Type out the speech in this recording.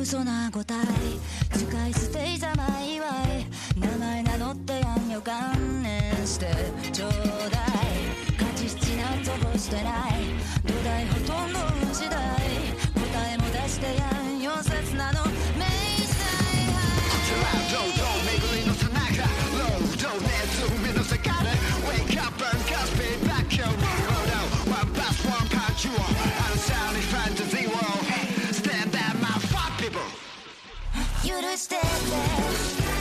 嘘な答え使い捨てざまいわい。名前名乗ってやんよ観念してちょうだい。勝ち七なんとしてない。土台ほとんど次時代答えも出してやんよ刹なの。明細はい「One past one, you. Unsound fantasy world. 許してっ